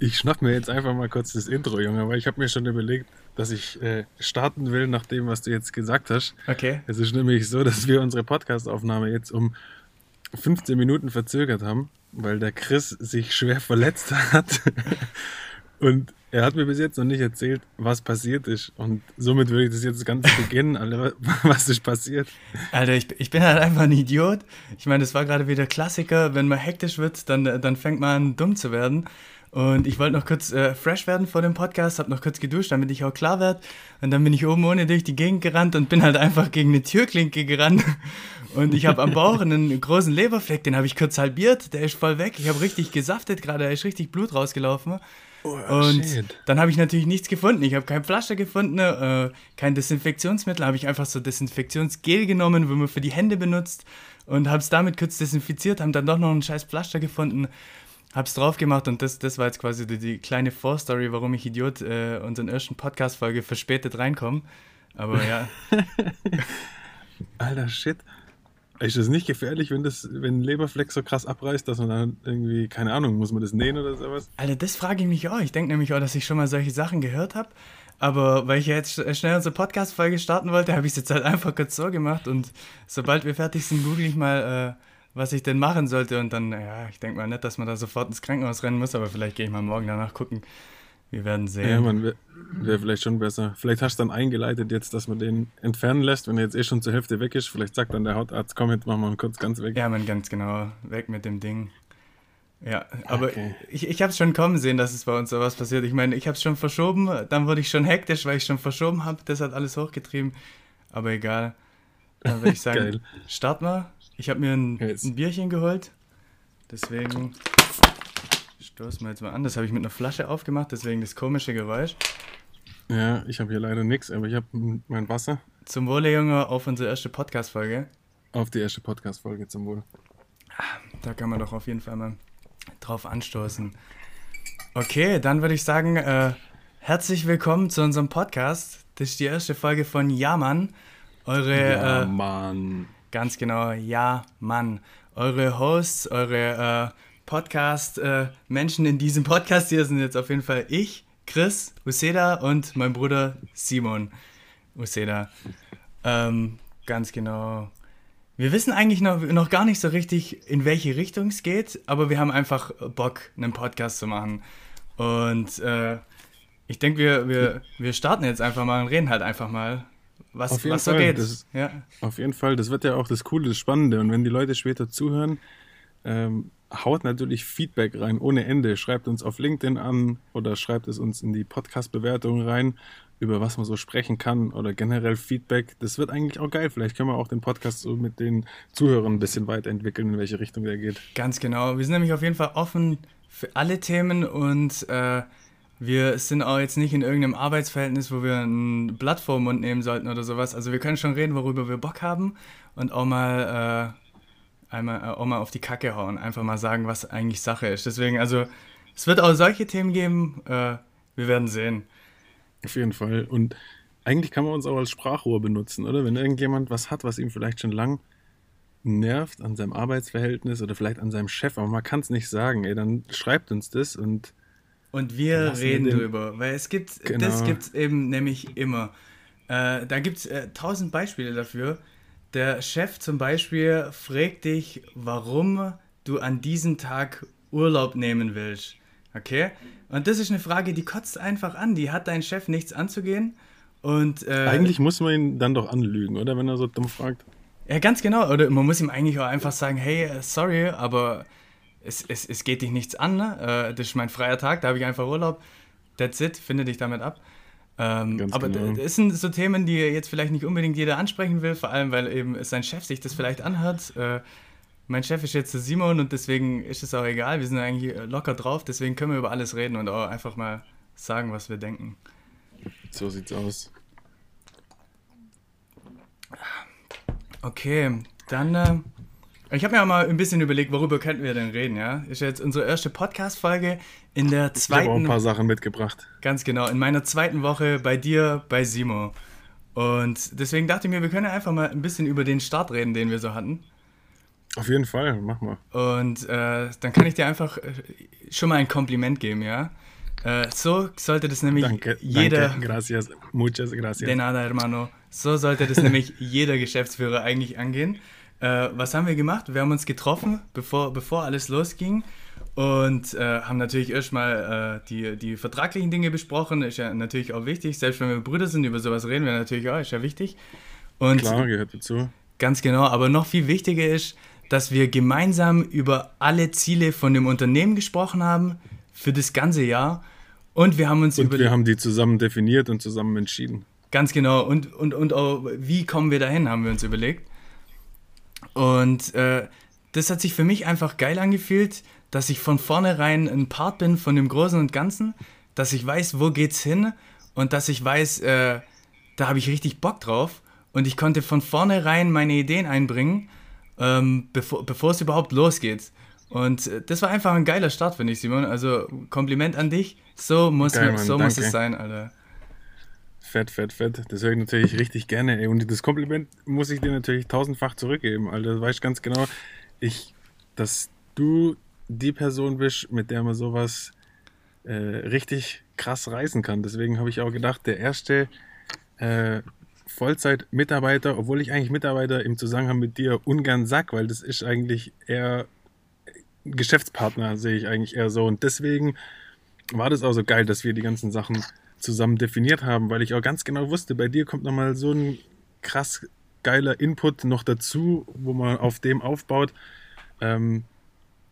Ich schnapp mir jetzt einfach mal kurz das Intro, Junge, weil ich habe mir schon überlegt, dass ich äh, starten will nach dem, was du jetzt gesagt hast. Okay. Es ist nämlich so, dass wir unsere Podcast-Aufnahme jetzt um 15 Minuten verzögert haben, weil der Chris sich schwer verletzt hat. Und er hat mir bis jetzt noch nicht erzählt, was passiert ist. Und somit würde ich das jetzt ganz beginnen, Alter. Was ist passiert? Alter, ich, ich bin halt einfach ein Idiot. Ich meine, das war gerade wieder Klassiker. Wenn man hektisch wird, dann, dann fängt man an, dumm zu werden. Und ich wollte noch kurz äh, fresh werden vor dem Podcast, habe noch kurz geduscht, damit ich auch klar werde. Und dann bin ich oben ohne durch die Gegend gerannt und bin halt einfach gegen eine Türklinke gerannt. Und ich habe am Bauch einen großen Leberfleck, den habe ich kurz halbiert, der ist voll weg. Ich habe richtig gesaftet gerade, da ist richtig Blut rausgelaufen. Oh, und shit. dann habe ich natürlich nichts gefunden. Ich habe kein Pflaster gefunden, äh, kein Desinfektionsmittel. habe ich einfach so Desinfektionsgel genommen, wo man für die Hände benutzt und habe es damit kurz desinfiziert, haben dann doch noch einen scheiß Pflaster gefunden hab's drauf gemacht und das, das war jetzt quasi die, die kleine Vorstory, warum ich Idiot äh, unseren ersten Podcast-Folge verspätet reinkomme. Aber ja. Alter Shit. Ist das nicht gefährlich, wenn das, wenn Leberfleck so krass abreißt, dass man dann irgendwie, keine Ahnung, muss man das nähen oder sowas? Alter, das frage ich mich auch. Ich denke nämlich auch, dass ich schon mal solche Sachen gehört habe. Aber weil ich jetzt schnell unsere Podcast-Folge starten wollte, habe ich es jetzt halt einfach kurz so gemacht. Und sobald wir fertig sind, google ich mal, äh, was ich denn machen sollte. Und dann, ja, ich denke mal nicht, dass man da sofort ins Krankenhaus rennen muss, aber vielleicht gehe ich mal morgen danach gucken. Wir werden sehen. Ja, man wäre wär vielleicht schon besser. Vielleicht hast du dann eingeleitet jetzt, dass man den entfernen lässt, wenn er jetzt eh schon zur Hälfte weg ist. Vielleicht sagt dann der Hautarzt, komm, jetzt machen wir ihn kurz ganz weg. Ja, man, ganz genau. Weg mit dem Ding. Ja, aber okay. ich, ich habe es schon kommen sehen, dass es bei uns sowas passiert. Ich meine, ich habe es schon verschoben, dann wurde ich schon hektisch, weil ich schon verschoben habe. Das hat alles hochgetrieben. Aber egal. Dann würde ich sagen, start mal. Ich habe mir ein, ein, Bierchen geholt. Deswegen stoßen wir jetzt mal an. Das habe ich mit einer Flasche aufgemacht, deswegen das komische Geräusch. Ja, ich habe hier leider nichts, aber ich habe mein Wasser. Zum Wohle, Junge, auf unsere erste Podcast-Folge. Auf die erste Podcast-Folge, zum Wohl. Da kann man doch auf jeden Fall mal drauf anstoßen. Okay, dann würde ich sagen, äh, herzlich willkommen zu unserem Podcast. Das ist die erste Folge von Ja, Mann. Eure. Ja, äh, Mann Ganz genau, ja, Mann. Eure Hosts, eure äh, Podcast-Menschen äh, in diesem Podcast hier sind jetzt auf jeden Fall ich, Chris Useda und mein Bruder Simon Useda. Ähm, ganz genau. Wir wissen eigentlich noch, noch gar nicht so richtig, in welche Richtung es geht, aber wir haben einfach Bock, einen Podcast zu machen. Und äh, ich denke, wir, wir, wir starten jetzt einfach mal und reden halt einfach mal was, auf jeden was Fall. so geht. Das, ja. Auf jeden Fall, das wird ja auch das Coole, das Spannende. Und wenn die Leute später zuhören, ähm, haut natürlich Feedback rein ohne Ende. Schreibt uns auf LinkedIn an oder schreibt es uns in die Podcast-Bewertung rein, über was man so sprechen kann oder generell Feedback. Das wird eigentlich auch geil. Vielleicht können wir auch den Podcast so mit den Zuhörern ein bisschen weiterentwickeln, in welche Richtung der geht. Ganz genau. Wir sind nämlich auf jeden Fall offen für alle Themen und äh, wir sind auch jetzt nicht in irgendeinem Arbeitsverhältnis, wo wir ein Blatt vor den Mund nehmen sollten oder sowas. Also wir können schon reden, worüber wir Bock haben und auch mal, äh, einmal, äh, auch mal auf die Kacke hauen. Einfach mal sagen, was eigentlich Sache ist. Deswegen, also es wird auch solche Themen geben. Äh, wir werden sehen. Auf jeden Fall. Und eigentlich kann man uns auch als Sprachrohr benutzen, oder? Wenn irgendjemand was hat, was ihm vielleicht schon lang nervt an seinem Arbeitsverhältnis oder vielleicht an seinem Chef, aber man kann es nicht sagen, ey, dann schreibt uns das und und wir reden wir drüber, weil es gibt, genau. das gibt es eben nämlich immer. Äh, da gibt es äh, tausend Beispiele dafür. Der Chef zum Beispiel fragt dich, warum du an diesem Tag Urlaub nehmen willst. Okay? Und das ist eine Frage, die kotzt einfach an. Die hat dein Chef nichts anzugehen. Und, äh, eigentlich muss man ihn dann doch anlügen, oder? Wenn er so dumm fragt. Ja, ganz genau. Oder man muss ihm eigentlich auch einfach sagen, hey, äh, sorry, aber es, es, es geht dich nichts an, ne? Äh, das ist mein freier Tag, da habe ich einfach Urlaub. That's it, finde dich damit ab. Ähm, aber genau. das sind so Themen, die jetzt vielleicht nicht unbedingt jeder ansprechen will, vor allem weil eben sein Chef sich das vielleicht anhört. Äh, mein Chef ist jetzt der Simon und deswegen ist es auch egal. Wir sind eigentlich locker drauf, deswegen können wir über alles reden und auch einfach mal sagen, was wir denken. So sieht's aus. Okay, dann äh, ich habe mir auch mal ein bisschen überlegt, worüber könnten wir denn reden, ja? Ist jetzt unsere erste Podcast-Folge in der zweiten. Ich habe auch ein paar Sachen mitgebracht. Ganz genau, in meiner zweiten Woche bei dir, bei Simo. Und deswegen dachte ich mir, wir können einfach mal ein bisschen über den Start reden, den wir so hatten. Auf jeden Fall, mach mal. Und äh, dann kann ich dir einfach äh, schon mal ein Kompliment geben, ja? Äh, so sollte das nämlich Danke, jeder. danke, gracias, muchas gracias. De nada, hermano. So sollte das nämlich jeder Geschäftsführer eigentlich angehen. Äh, was haben wir gemacht? Wir haben uns getroffen, bevor, bevor alles losging und äh, haben natürlich erstmal äh, die, die vertraglichen Dinge besprochen. Ist ja natürlich auch wichtig. Selbst wenn wir Brüder sind, über sowas reden wir natürlich auch, ist ja wichtig. Und Klar, gehört dazu. Ganz genau, aber noch viel wichtiger ist, dass wir gemeinsam über alle Ziele von dem Unternehmen gesprochen haben für das ganze Jahr. Und wir haben uns Und über wir haben die zusammen definiert und zusammen entschieden. Ganz genau. Und, und, und auch, wie kommen wir dahin, haben wir uns überlegt. Und äh, das hat sich für mich einfach geil angefühlt, dass ich von vornherein ein Part bin von dem Großen und Ganzen, dass ich weiß, wo geht's hin und dass ich weiß, äh, da habe ich richtig Bock drauf. Und ich konnte von vornherein meine Ideen einbringen, ähm, bevor, bevor es überhaupt losgeht. Und äh, das war einfach ein geiler Start, finde ich, Simon. Also Kompliment an dich. So muss, Geil, man, Mann, so muss es sein, Alter. Fett, fett, fett. Das höre ich natürlich richtig gerne. Ey. Und das Kompliment muss ich dir natürlich tausendfach zurückgeben, Alter. Du weißt ganz genau, ich, dass du die Person bist, mit der man sowas äh, richtig krass reißen kann. Deswegen habe ich auch gedacht, der erste äh, Vollzeit-Mitarbeiter, obwohl ich eigentlich Mitarbeiter im Zusammenhang mit dir ungern sag, weil das ist eigentlich eher Geschäftspartner, sehe ich eigentlich eher so. Und deswegen war das auch so geil, dass wir die ganzen Sachen zusammen definiert haben, weil ich auch ganz genau wusste, bei dir kommt nochmal so ein krass geiler Input noch dazu, wo man auf dem aufbaut, ähm,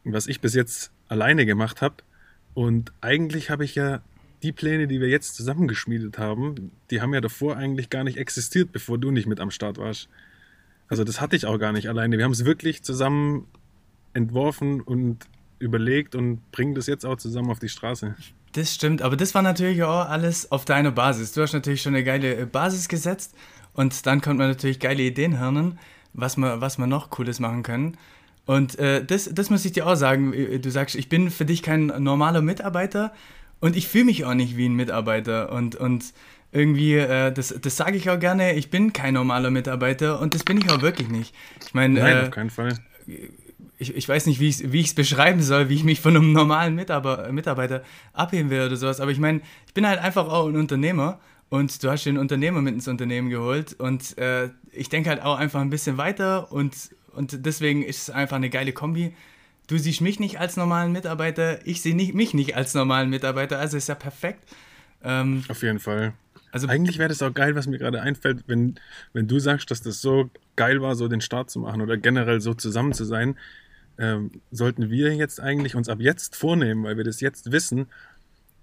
was ich bis jetzt alleine gemacht habe. Und eigentlich habe ich ja die Pläne, die wir jetzt zusammengeschmiedet haben, die haben ja davor eigentlich gar nicht existiert, bevor du nicht mit am Start warst. Also das hatte ich auch gar nicht alleine. Wir haben es wirklich zusammen entworfen und überlegt und bringen das jetzt auch zusammen auf die Straße. Das stimmt, aber das war natürlich auch alles auf deiner Basis. Du hast natürlich schon eine geile äh, Basis gesetzt und dann konnte man natürlich geile Ideen hören, was man, was man noch Cooles machen können. Und äh, das, das muss ich dir auch sagen. Äh, Du sagst, ich bin für dich kein normaler Mitarbeiter und ich fühle mich auch nicht wie ein Mitarbeiter. Und, und irgendwie, äh, das, das sage ich auch gerne, ich bin kein normaler Mitarbeiter und das bin ich auch wirklich nicht. Ich meine, Nein, äh, auf keinen Fall. Ich, ich weiß nicht, wie ich es wie ich's beschreiben soll, wie ich mich von einem normalen Mitarbeiter, Mitarbeiter abheben will oder sowas. Aber ich meine, ich bin halt einfach auch ein Unternehmer und du hast den Unternehmer mit ins Unternehmen geholt und äh, ich denke halt auch einfach ein bisschen weiter und, und deswegen ist es einfach eine geile Kombi. Du siehst mich nicht als normalen Mitarbeiter, ich sehe nicht, mich nicht als normalen Mitarbeiter, also ist ja perfekt. Ähm, Auf jeden Fall. also Eigentlich wäre das auch geil, was mir gerade einfällt, wenn, wenn du sagst, dass das so geil war, so den Start zu machen oder generell so zusammen zu sein, ähm, sollten wir jetzt eigentlich uns ab jetzt vornehmen, weil wir das jetzt wissen,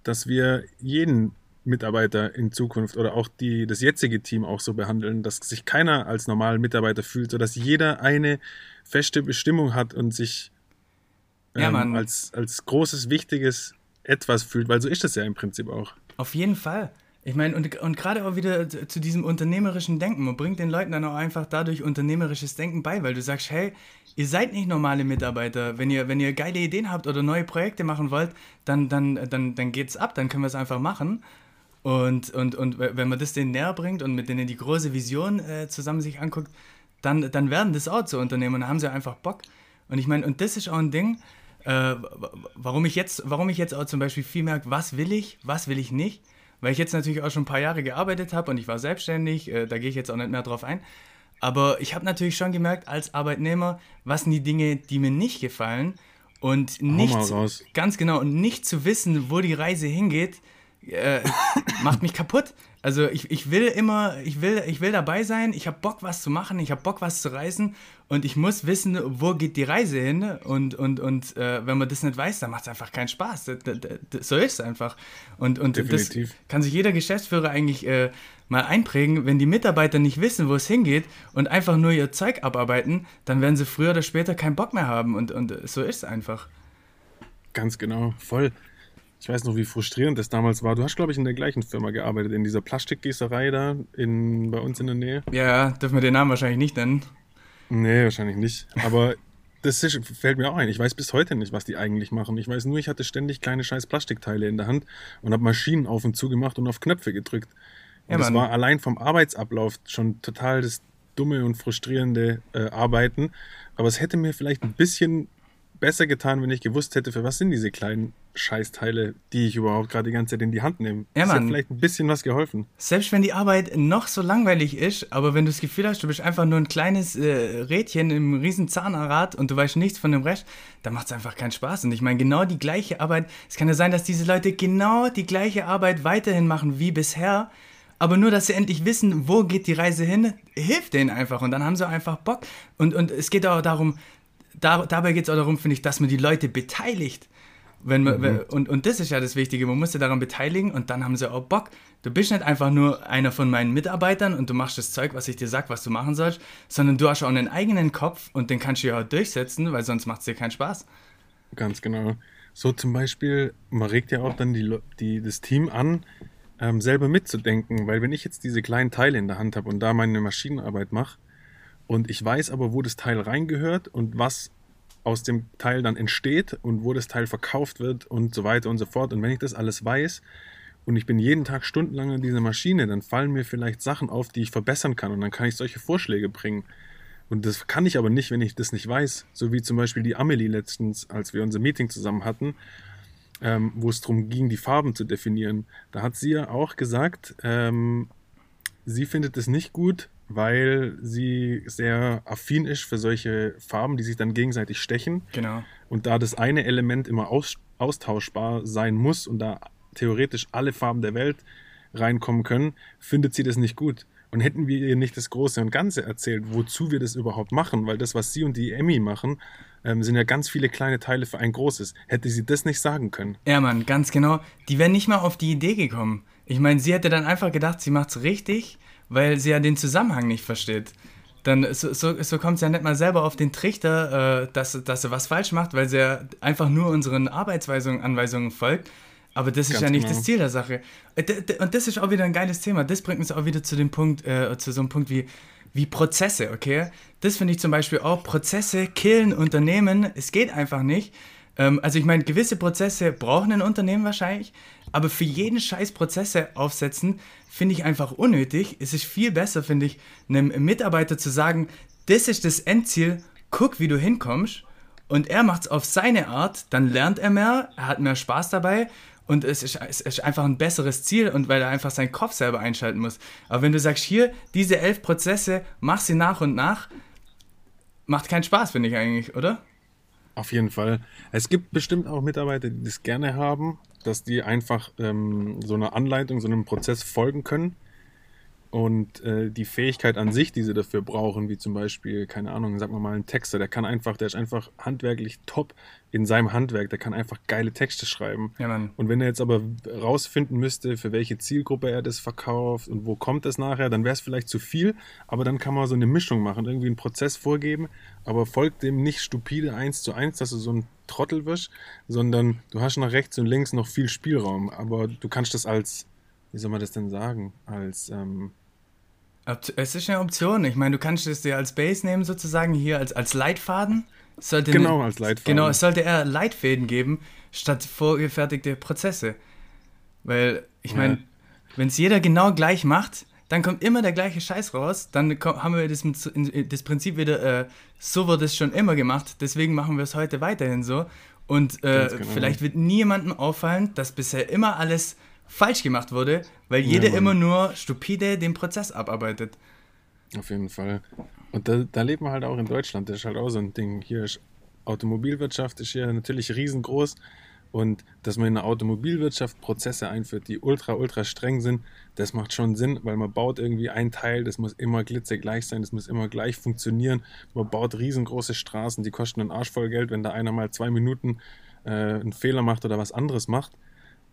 dass wir jeden Mitarbeiter in Zukunft oder auch die, das jetzige Team auch so behandeln, dass sich keiner als normalen Mitarbeiter fühlt, sodass jeder eine feste Bestimmung hat und sich Ja, ähm, Mann. als, als großes, wichtiges etwas fühlt, weil so ist es ja im Prinzip auch. Auf jeden Fall. Ich meine, und, und gerade auch wieder zu diesem unternehmerischen Denken. Man bringt den Leuten dann auch einfach dadurch unternehmerisches Denken bei, weil du sagst, hey, ihr seid nicht normale Mitarbeiter. Wenn ihr, wenn ihr geile Ideen habt oder neue Projekte machen wollt, dann, dann, dann, dann geht's ab, dann können wir es einfach machen. Und, und, und wenn man das denen näher bringt und mit denen die große Vision äh, zusammen sich anguckt, dann, dann werden das auch zu Unternehmen und dann haben sie einfach Bock. Und ich meine, und das ist auch ein Ding, äh, wa- warum, ich jetzt, warum ich jetzt auch zum Beispiel viel merke, was will ich, was will ich nicht, weil ich jetzt natürlich auch schon ein paar Jahre gearbeitet habe und ich war selbstständig, äh, da gehe ich jetzt auch nicht mehr drauf ein. Aber ich habe natürlich schon gemerkt, als Arbeitnehmer, was sind die Dinge, die mir nicht gefallen und nicht, ganz genau, und nicht zu wissen, wo die Reise hingeht, äh, macht mich kaputt. Also ich, ich will immer, ich will, ich will dabei sein, ich habe Bock, was zu machen, ich habe Bock, was zu reisen und ich muss wissen, wo geht die Reise hin und, und, und äh, wenn man das nicht weiß, dann macht es einfach keinen Spaß. D- d- d- So ist es einfach. Und, und das kann sich jeder Geschäftsführer eigentlich äh, mal einprägen, wenn die Mitarbeiter nicht wissen, wo es hingeht und einfach nur ihr Zeug abarbeiten, dann werden sie früher oder später keinen Bock mehr haben und, und so ist es einfach. Ganz genau, voll. Ich weiß noch, wie frustrierend das damals war. Du hast, glaube ich, in der gleichen Firma gearbeitet, in dieser Plastikgießerei da in, bei uns in der Nähe. Ja, dürfen wir den Namen wahrscheinlich nicht nennen. Nee, wahrscheinlich nicht. Aber das ist, fällt mir auch ein. Ich weiß bis heute nicht, was die eigentlich machen. Ich weiß nur, ich hatte ständig kleine scheiß Plastikteile in der Hand und habe Maschinen auf und zu gemacht und auf Knöpfe gedrückt. Und Ja, das war allein vom Arbeitsablauf schon total das dumme und frustrierende äh, Arbeiten. Aber es hätte mir vielleicht ein bisschen besser getan, wenn ich gewusst hätte, für was sind diese kleinen Scheißteile, die ich überhaupt gerade die ganze Zeit in die Hand nehme. Ja, das hat vielleicht ein bisschen was geholfen. Selbst wenn die Arbeit noch so langweilig ist, aber wenn du das Gefühl hast, du bist einfach nur ein kleines äh, Rädchen im riesen Zahnrad und du weißt nichts von dem Rest, dann macht es einfach keinen Spaß. Und ich meine, genau die gleiche Arbeit, es kann ja sein, dass diese Leute genau die gleiche Arbeit weiterhin machen wie bisher, aber nur, dass sie endlich wissen, wo geht die Reise hin, hilft denen einfach und dann haben sie einfach Bock. Und, und es geht auch darum, da, dabei geht es auch darum, finde ich, dass man die Leute beteiligt. Wenn man, mhm. und, und das ist ja das Wichtige, man muss sich daran beteiligen und dann haben sie auch Bock. Du bist nicht einfach nur einer von meinen Mitarbeitern und du machst das Zeug, was ich dir sag, was du machen sollst, sondern du hast auch einen eigenen Kopf und den kannst du ja auch durchsetzen, weil sonst macht es dir keinen Spaß. Ganz genau. So zum Beispiel, man regt ja auch dann die, die, das Team an, ähm, selber mitzudenken, weil wenn ich jetzt diese kleinen Teile in der Hand habe und da meine Maschinenarbeit mache und ich weiß aber, wo das Teil reingehört und was aus dem Teil dann entsteht und wo das Teil verkauft wird und so weiter und so fort. Und wenn ich das alles weiß und ich bin jeden Tag stundenlang an dieser Maschine, dann fallen mir vielleicht Sachen auf, die ich verbessern kann und dann kann ich solche Vorschläge bringen. Und das kann ich aber nicht, wenn ich das nicht weiß. So wie zum Beispiel die Amelie letztens, als wir unser Meeting zusammen hatten, ähm, wo es darum ging, die Farben zu definieren. Da hat sie ja auch gesagt, ähm, sie findet es nicht gut, weil sie sehr affin ist für solche Farben, die sich dann gegenseitig stechen. Genau. Und da das eine Element immer aus, austauschbar sein muss und da theoretisch alle Farben der Welt reinkommen können, findet sie das nicht gut. Und hätten wir ihr nicht das Große und Ganze erzählt, wozu wir das überhaupt machen, weil das, was sie und die Emmy machen, ähm, sind ja ganz viele kleine Teile für ein großes. Hätte sie das nicht sagen können. Ja, Mann, ganz genau. Die wären nicht mal auf die Idee gekommen. Ich meine, sie hätte dann einfach gedacht, sie macht es richtig weil sie ja den Zusammenhang nicht versteht. Dann so, so, so kommt sie ja nicht mal selber auf den Trichter, äh, dass, dass sie was falsch macht, weil sie ja einfach nur unseren Arbeitsweisungen, Anweisungen folgt. Aber das ist Ganz ja nicht genau. das Ziel der Sache. Äh, und das ist auch wieder ein geiles Thema. Das bringt uns auch wieder zu dem Punkt, äh, zu so einem Punkt wie, wie Prozesse, okay? Das finde ich zum Beispiel auch. Prozesse killen Unternehmen. Es geht einfach nicht. Ähm, also ich meine, gewisse Prozesse brauchen ein Unternehmen wahrscheinlich, aber für jeden Scheiß Prozesse aufsetzen, finde ich einfach unnötig. Es ist viel besser, finde ich, einem Mitarbeiter zu sagen, das ist das Endziel, guck, wie du hinkommst. Und er macht es auf seine Art, dann lernt er mehr, er hat mehr Spaß dabei und es ist, es ist, einfach ein besseres Ziel und weil er einfach seinen Kopf selber einschalten muss. Aber wenn du sagst, hier, diese elf Prozesse, mach sie nach und nach, macht keinen Spaß, finde ich eigentlich, oder? Auf jeden Fall. Es gibt bestimmt auch Mitarbeiter, die das gerne haben, dass die einfach ähm, so einer Anleitung, so einem Prozess folgen können und äh, die Fähigkeit an sich, die sie dafür brauchen, wie zum Beispiel, keine Ahnung, sag mal mal ein Texter, der kann einfach, der ist einfach handwerklich top in seinem Handwerk, der kann einfach geile Texte schreiben. Ja. Und wenn er jetzt aber rausfinden müsste, für welche Zielgruppe er das verkauft und wo kommt das nachher, dann wäre es vielleicht zu viel, aber dann kann man so eine Mischung machen, irgendwie einen Prozess vorgeben, aber folgt dem nicht stupide eins zu eins, dass du so ein Trottel wirst, sondern du hast nach rechts und links noch viel Spielraum, aber du kannst das als, wie soll man das denn sagen, als ähm, es ist eine Option. Ich meine, du kannst es dir als Base nehmen, sozusagen, hier als, als Leitfaden. Sollte genau, eine, als Leitfaden. Genau, es sollte eher Leitfäden geben, statt vorgefertigte Prozesse. Weil, ich meine, wenn es jeder genau gleich macht, dann kommt immer der gleiche Scheiß raus. Dann haben wir das, das Prinzip wieder, äh, so wird es schon immer gemacht, deswegen machen wir es heute weiterhin so. Und äh, genau. vielleicht wird niemandem auffallen, dass bisher immer alles falsch gemacht wurde, weil jeder ja, immer nur stupide den Prozess abarbeitet. Auf jeden Fall. Und da, da lebt man halt auch in Deutschland. Das ist halt auch so ein Ding. Hier ist Automobilwirtschaft ist hier natürlich riesengroß. Und dass man in der Automobilwirtschaft Prozesse einführt, die ultra, ultra streng sind, das macht schon Sinn, weil man baut irgendwie ein Teil, das muss immer glitzegleich sein, das muss immer gleich funktionieren. Man baut riesengroße Straßen, die kosten einen Arsch voll Geld, wenn da einer mal zwei Minuten äh, einen Fehler macht oder was anderes macht.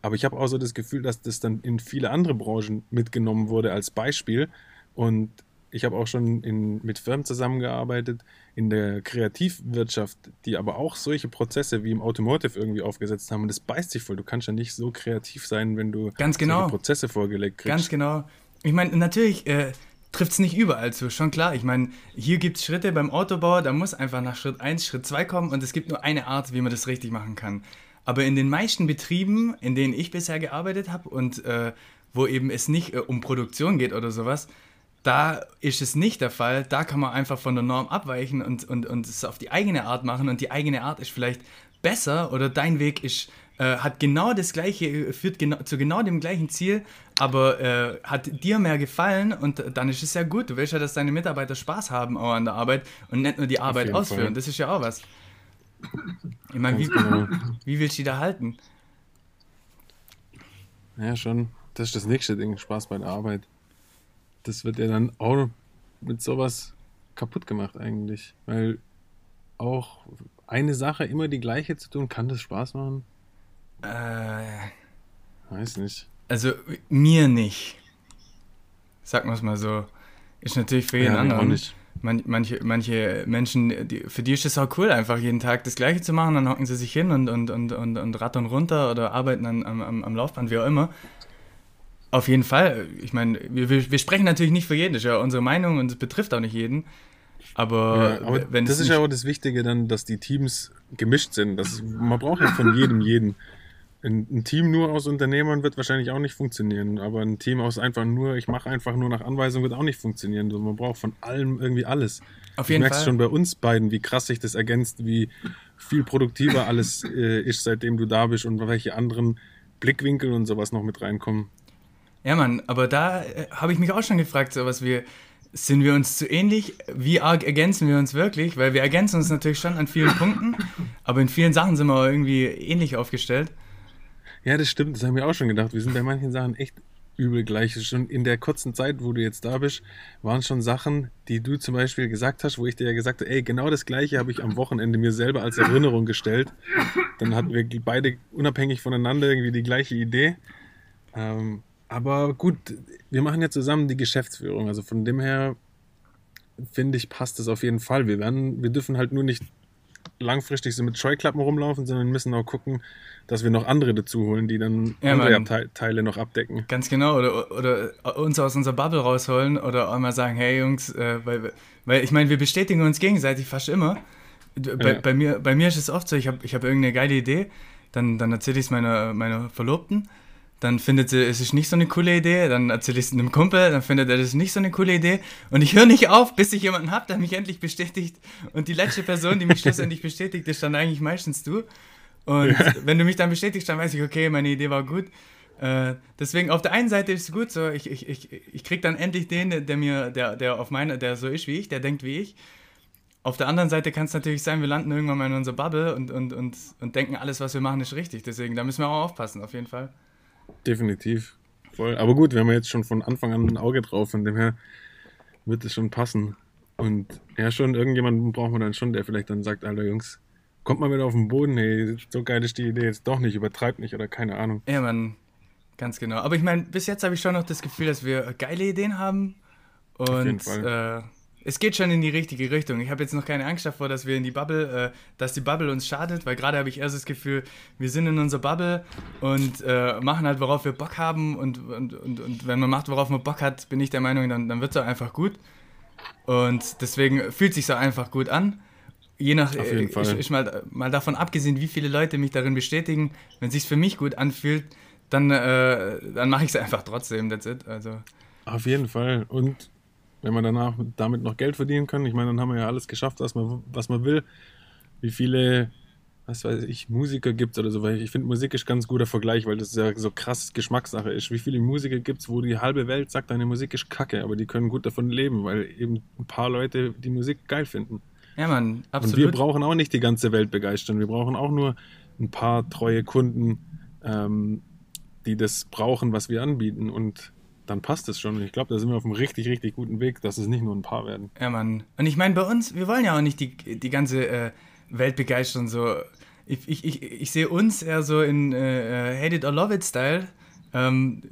Aber ich habe auch so das Gefühl, dass das dann in viele andere Branchen mitgenommen wurde als Beispiel. Und ich habe auch schon in, mit Firmen zusammengearbeitet in der Kreativwirtschaft, die aber auch solche Prozesse wie im Automotive irgendwie aufgesetzt haben. Und das beißt sich voll. Du kannst ja nicht so kreativ sein, wenn du Ganz genau. Prozesse vorgelegt kriegst. Ganz genau. Ich meine, natürlich äh, trifft es nicht überall zu, schon klar. Ich meine, hier gibt es Schritte beim Autobauer, da muss einfach nach Schritt 1, Schritt 2 kommen und es gibt nur eine Art, wie man das richtig machen kann. Aber in den meisten Betrieben, in denen ich bisher gearbeitet habe und äh, wo eben es nicht äh, um Produktion geht oder sowas, da ist es nicht der Fall. Da kann man einfach von der Norm abweichen und, und, und es auf die eigene Art machen und die eigene Art ist vielleicht besser oder dein Weg ist äh, hat genau das gleiche, führt genau, zu genau dem gleichen Ziel, aber äh, hat dir mehr gefallen und dann ist es ja gut. Du willst ja, dass deine Mitarbeiter Spaß haben auch an der Arbeit und nicht nur die Arbeit ausführen. Fall. Das ist ja auch was. Ich meine, wie, genau. wie willst du die da halten? Ja, schon. Das ist das nächste Ding, Spaß bei der Arbeit. Das wird ja dann auch mit sowas kaputt gemacht eigentlich. Weil auch eine Sache immer die gleiche zu tun, kann das Spaß machen? Äh. Weiß nicht. Also mir nicht. Sagen wir es mal so. Ist natürlich für jeden ja, anderen. Nicht. Man, manche, manche Menschen, die, für die ist es auch cool, einfach jeden Tag das Gleiche zu machen. Dann hocken sie sich hin und, und, und, und, und rattern runter oder arbeiten an, am, am Laufband, wie auch immer. Auf jeden Fall. Ich meine, wir, wir sprechen natürlich nicht für jeden, das ist ja unsere Meinung und es betrifft auch nicht jeden. Aber, ja, aber wenn das ist ja auch das Wichtige dann, dass die Teams gemischt sind. Das, man braucht ja von jedem jeden. Ein, Team nur aus Unternehmern wird wahrscheinlich auch nicht funktionieren, aber ein Team aus einfach nur, ich mache einfach nur nach Anweisung, wird auch nicht funktionieren. Also man braucht von allem irgendwie alles. Auf jeden du merkst Fall. schon bei uns beiden, wie krass sich das ergänzt, wie viel produktiver alles äh, ist, seitdem du da bist und welche anderen Blickwinkel und sowas noch mit reinkommen. Ja, Mann, aber da äh, habe ich mich auch schon gefragt, so was wir, sind wir uns zu ähnlich? Wie arg ergänzen wir uns wirklich? Weil wir ergänzen uns natürlich schon an vielen Punkten, aber in vielen Sachen sind wir irgendwie ähnlich aufgestellt. Ja, das stimmt, das haben wir auch schon gedacht. Wir sind bei manchen Sachen echt übel gleich. Schon in der kurzen Zeit, wo du jetzt da bist, waren schon Sachen, die du zum Beispiel gesagt hast, wo ich dir ja gesagt habe, ey, genau das gleiche habe ich am Wochenende mir selber als Erinnerung gestellt. Dann hatten wir beide unabhängig voneinander irgendwie die gleiche Idee. Ähm, aber gut, wir machen ja zusammen die Geschäftsführung. Also von dem her finde ich, passt das auf jeden Fall. Wir werden, wir dürfen halt nur nicht langfristig so mit Scheuklappen rumlaufen, sondern müssen auch gucken, dass wir noch andere dazu holen, die dann ja, andere Mann. Teile noch abdecken. Ganz genau, oder, oder uns aus unserer Bubble rausholen oder auch mal sagen, hey Jungs, äh, weil, weil ich meine, wir bestätigen uns gegenseitig fast immer. Bei, ja. bei, mir, bei mir ist es oft so, ich habe ich hab irgendeine geile Idee, dann, dann erzähle ich es meiner, meiner Verlobten dann findet sie, es ist nicht so eine coole Idee, dann erzähle ich es einem Kumpel, dann findet er, das ist nicht so eine coole Idee und ich höre nicht auf, bis ich jemanden habe, der mich endlich bestätigt und die letzte Person, die mich schlussendlich bestätigt, ist dann eigentlich meistens du und ja. wenn du mich dann bestätigst, dann weiß ich, okay, meine Idee war gut. Äh, deswegen auf der einen Seite ist es gut, so ich, ich, ich, ich krieg dann endlich den, der mir, der, der auf meine, der so ist wie ich, der denkt wie ich. Auf der anderen Seite kann es natürlich sein, wir landen irgendwann mal in unserer Bubble und, und, und, und denken, alles, was wir machen, ist richtig. Deswegen, da müssen wir auch aufpassen, auf jeden Fall. Definitiv. Voll. Aber gut, wir haben jetzt schon von Anfang an ein Auge drauf, von dem her wird es schon passen. Und ja, schon irgendjemanden brauchen wir dann schon, der vielleicht dann sagt, Alter Jungs, kommt mal wieder auf den Boden, hey, so geil ist die Idee jetzt doch nicht, übertreibt nicht oder keine Ahnung. Ja, man, ganz genau. Aber ich meine, bis jetzt habe ich schon noch das Gefühl, dass wir geile Ideen haben. Und auf jeden Fall. Äh, es geht schon in die richtige Richtung. Ich habe jetzt noch keine Angst davor, dass wir in die Bubble, äh, dass die Bubble uns schadet, weil gerade habe ich erst das Gefühl, wir sind in unserer Bubble und äh, machen halt, worauf wir Bock haben und, und, und, und wenn man macht, worauf man Bock hat, bin ich der Meinung, dann, dann wird es auch einfach gut. Und deswegen fühlt sich so einfach gut an. Je nach, Auf jeden äh, Fall. Ich, ich mal, mal davon abgesehen, wie viele Leute mich darin bestätigen, wenn es sich für mich gut anfühlt, dann, äh, dann mache ich es einfach trotzdem, that's it. Also. Auf jeden Fall. Und wenn man danach damit noch Geld verdienen kann. Ich meine, dann haben wir ja alles geschafft, was man, was man will. Wie viele, was weiß ich, Musiker gibt es oder so, weil ich finde, Musik ist ganz guter Vergleich, weil das ja so krass Geschmackssache ist. Wie viele Musiker gibt es, wo die halbe Welt sagt, deine Musik ist kacke, aber die können gut davon leben, weil eben ein paar Leute die Musik geil finden. Ja, Mann, absolut. Und wir brauchen auch nicht die ganze Welt begeistern. Wir brauchen auch nur ein paar treue Kunden, ähm, die das brauchen, was wir anbieten. Und dann passt es schon. Ich glaube, da sind wir auf einem richtig, richtig guten Weg, dass es nicht nur ein paar werden. Ja, Mann. Und ich meine, bei uns, wir wollen ja auch nicht die, die ganze äh, Welt begeistern. So. Ich, ich, ich, ich sehe uns eher so in äh, äh Hate It or Love It Style. Ähm,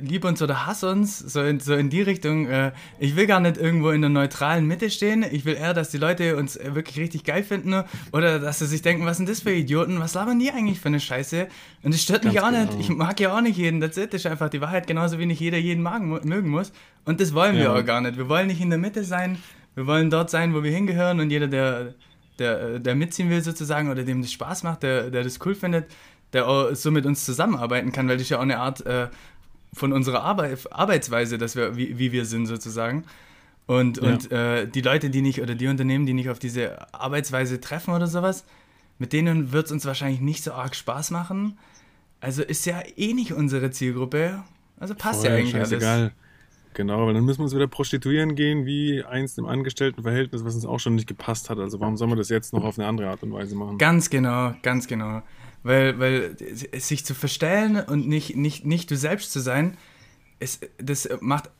lieb uns oder hass uns, so in, so in die Richtung. Äh, ich will gar nicht irgendwo in der neutralen Mitte stehen. Ich will eher, dass die Leute uns äh, wirklich richtig geil finden oder dass sie sich denken, was sind das für Idioten? Was labern die eigentlich für eine Scheiße? Und das stört mich Ganz auch genau. nicht. Ich mag ja auch nicht jeden. Das ist einfach die Wahrheit, genauso wie nicht jeder jeden magen, mögen muss. Und das wollen wir ja. auch gar nicht. Wir wollen nicht in der Mitte sein. Wir wollen dort sein, wo wir hingehören und jeder, der, der, der mitziehen will sozusagen oder dem das Spaß macht, der, der das cool findet, der auch so mit uns zusammenarbeiten kann, weil das ist ja auch eine Art äh, von unserer Arbeit, Arbeitsweise, dass wir, wie, wie wir sind sozusagen. Und, ja. und äh, die Leute, die nicht, oder die Unternehmen, die nicht auf diese Arbeitsweise treffen oder sowas, mit denen wird es uns wahrscheinlich nicht so arg Spaß machen. Also ist ja eh nicht unsere Zielgruppe. Also passt Voll, ja eigentlich alles. Genau, weil dann müssen wir uns wieder prostituieren gehen, wie einst im Angestelltenverhältnis, was uns auch schon nicht gepasst hat. Also warum sollen wir das jetzt noch auf eine andere Art und Weise machen? Ganz genau, ganz genau. Weil, weil sich zu verstellen und nicht, nicht, nicht du selbst zu sein, es, das macht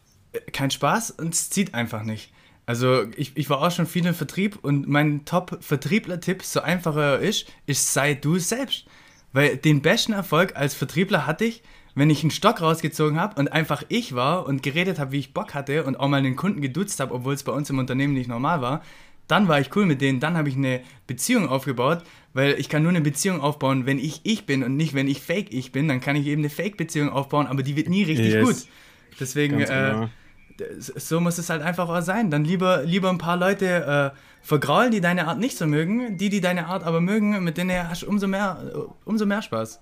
keinen Spaß und es zieht einfach nicht. Also ich, ich war auch schon viel im Vertrieb und mein Top-Vertriebler-Tipp, so einfacher ist, ist sei du selbst. Weil den besten Erfolg als Vertriebler hatte ich, wenn ich einen Stock rausgezogen habe und einfach ich war und geredet habe, wie ich Bock hatte und auch mal den Kunden geduzt habe, obwohl es bei uns im Unternehmen nicht normal war, dann war ich cool mit denen, dann habe ich eine Beziehung aufgebaut, weil ich kann nur eine Beziehung aufbauen, wenn ich ich bin und nicht, wenn ich fake ich bin, dann kann ich eben eine Fake-Beziehung aufbauen, aber die wird nie richtig yes. gut. Deswegen, äh, genau. äh, so muss es halt einfach auch sein. Dann lieber, lieber ein paar Leute äh, vergraulen, die deine Art nicht so mögen, die, die deine Art aber mögen, mit denen hast du umso mehr, umso mehr Spaß.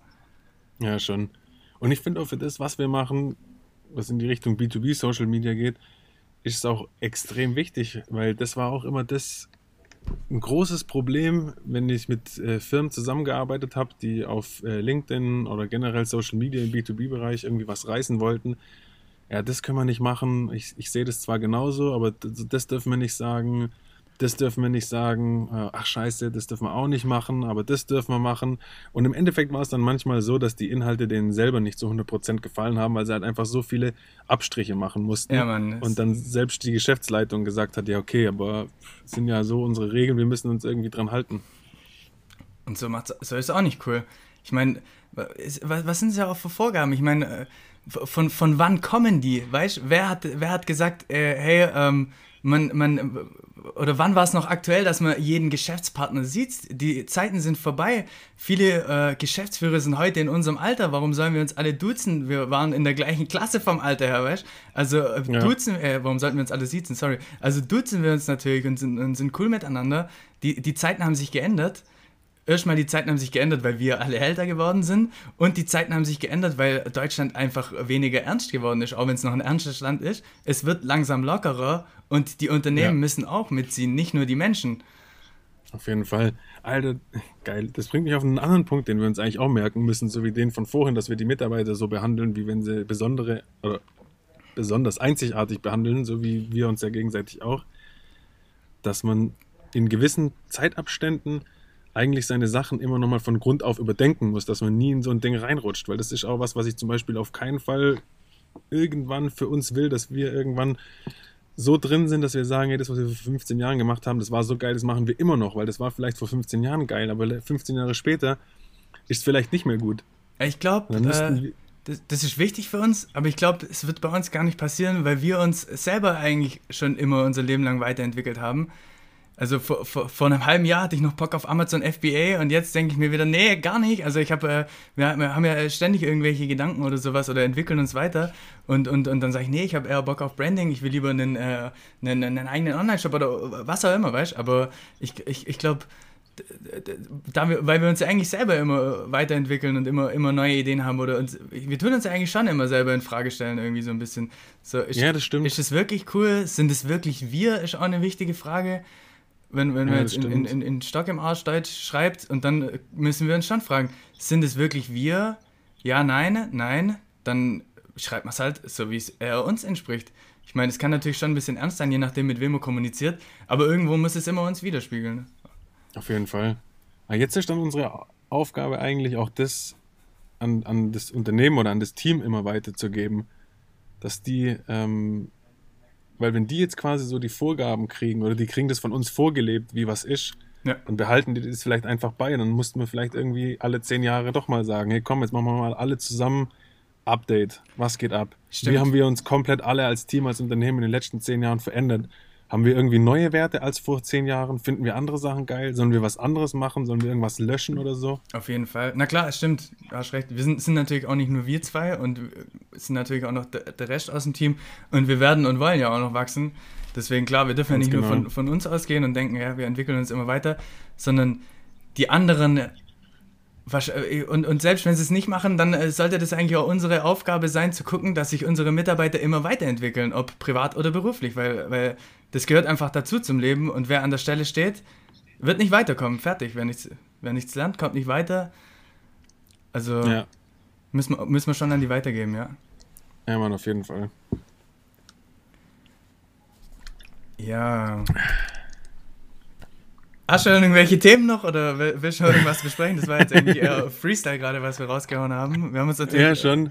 Ja, schon. Und ich finde auch für das, was wir machen, was in die Richtung B2B Social Media geht, ist es auch extrem wichtig, weil das war auch immer das ein großes Problem, wenn ich mit äh, Firmen zusammengearbeitet habe, die auf äh, LinkedIn oder generell Social Media im B2B-Bereich irgendwie was reißen wollten. Ja, das können wir nicht machen. Ich, ich sehe das zwar genauso, aber das, das dürfen wir nicht sagen das dürfen wir nicht sagen, äh, ach scheiße, das dürfen wir auch nicht machen, aber das dürfen wir machen. Und im Endeffekt war es dann manchmal so, dass die Inhalte denen selber nicht zu 100% gefallen haben, weil sie halt einfach so viele Abstriche machen mussten. Ja, Mann, und dann selbst die Geschäftsleitung gesagt hat, ja okay, aber sind ja so unsere Regeln, wir müssen uns irgendwie dran halten. Und so, macht's, so ist auch nicht cool. Ich meine, was sind es ja auch für Vorgaben? Ich meine, äh, von, von wann kommen die? Weißt wer hat, wer hat gesagt, äh, hey, ähm, man, man, oder wann war es noch aktuell, dass man jeden Geschäftspartner sieht? Die Zeiten sind vorbei. Viele äh, Geschäftsführer sind heute in unserem Alter. Warum sollen wir uns alle duzen? Wir waren in der gleichen Klasse vom Alter her, weißt Also äh, ja. duzen, äh, warum sollten wir uns alle siezen? Sorry. Also duzen wir uns natürlich und sind, und sind cool miteinander. Die, die Zeiten haben sich geändert erstmal die Zeiten haben sich geändert, weil wir alle älter geworden sind und die Zeiten haben sich geändert, weil Deutschland einfach weniger ernst geworden ist, auch wenn es noch ein ernstes Land ist. Es wird langsam lockerer und die Unternehmen ja. müssen auch mitziehen, nicht nur die Menschen. Auf jeden Fall. Alter, geil. Das bringt mich auf einen anderen Punkt, den wir uns eigentlich auch merken müssen, so wie den von vorhin, dass wir die Mitarbeiter so behandeln, wie wenn sie besondere oder besonders einzigartig behandeln, so wie wir uns ja gegenseitig auch. Dass man in gewissen Zeitabständen eigentlich seine Sachen immer nochmal von Grund auf überdenken muss, dass man nie in so ein Ding reinrutscht, weil das ist auch was, was ich zum Beispiel auf keinen Fall irgendwann für uns will, dass wir irgendwann so drin sind, dass wir sagen, hey, das, was wir vor 15 Jahren gemacht haben, das war so geil, das machen wir immer noch, weil das war vielleicht vor 15 Jahren geil, aber 15 Jahre später ist es vielleicht nicht mehr gut. Ich glaube, äh, das, das, ist wichtig für uns, aber ich glaube, es wird bei uns gar nicht passieren, weil wir uns selber eigentlich schon immer unser Leben lang weiterentwickelt haben. Also vor, vor, vor, einem halben Jahr hatte ich noch Bock auf Amazon FBA und jetzt denke ich mir wieder, nee, gar nicht. Also ich habe, äh, wir, wir, haben ja ständig irgendwelche Gedanken oder sowas oder entwickeln uns weiter und, und, und dann sage ich, nee, ich habe eher Bock auf Branding, ich will lieber einen, äh, einen, einen eigenen Online-Shop oder was auch immer, weißt du. Aber ich, ich, ich glaube, weil wir uns ja eigentlich selber immer weiterentwickeln und immer, immer neue Ideen haben oder uns, wir tun uns ja eigentlich schon immer selber in Frage stellen irgendwie so ein bisschen. So, ist, ja, das stimmt. Ist es wirklich cool? Sind es wirklich wir? Ist auch eine wichtige Frage wenn, wenn ja, man jetzt in, in, in, Stock im Arsch schreibt und dann müssen wir uns schon fragen, sind es wirklich wir? Ja, nein, nein, dann schreibt man es halt so, wie es er uns entspricht. Ich meine, es kann natürlich schon ein bisschen ernst sein, je nachdem, mit wem man kommuniziert, aber irgendwo muss es immer uns widerspiegeln. Auf jeden Fall. Aber jetzt ist dann unsere Aufgabe eigentlich auch das an, an das Unternehmen oder an das Team immer weiterzugeben, dass die ähm, weil wenn die jetzt quasi so die Vorgaben kriegen oder die kriegen das von uns vorgelebt, wie was ist, ja. dann behalten die das vielleicht einfach bei. Dann mussten wir vielleicht irgendwie alle zehn Jahre doch mal sagen, hey komm, jetzt machen wir mal alle zusammen Update. Was geht ab? Stimmt. Wie haben wir uns komplett alle als Team, als Unternehmen in den letzten zehn Jahren verändert? Haben wir irgendwie neue Werte als vor zehn Jahren? Finden wir andere Sachen geil? Sollen wir was anderes machen? Sollen wir irgendwas löschen oder so? Auf jeden Fall. Na klar, es stimmt. Du hast recht. Wir sind, sind natürlich auch nicht nur wir zwei und es sind natürlich auch noch der, der Rest aus dem Team. Und wir werden und wollen ja auch noch wachsen. Deswegen, klar, wir dürfen Ganz ja nicht genau. nur von, von uns ausgehen und denken, ja, wir entwickeln uns immer weiter, sondern die anderen äh, und, und selbst wenn sie es nicht machen, dann äh, sollte das eigentlich auch unsere Aufgabe sein, zu gucken, dass sich unsere Mitarbeiter immer weiterentwickeln, ob privat oder beruflich, weil, weil das gehört einfach dazu zum Leben und wer an der Stelle steht, wird nicht weiterkommen. Fertig, wenn nichts. Wer nichts lernt, kommt nicht weiter. Also Ja. müssen, wir, müssen wir schon an die weitergeben, ja. Ja, Mann, auf jeden Fall. Ja. Hast du irgendwelche Themen noch oder will- willst du irgendwas besprechen? Das war jetzt irgendwie eher Freestyle gerade, was wir rausgehauen haben. Wir haben uns natürlich. Ja, schon.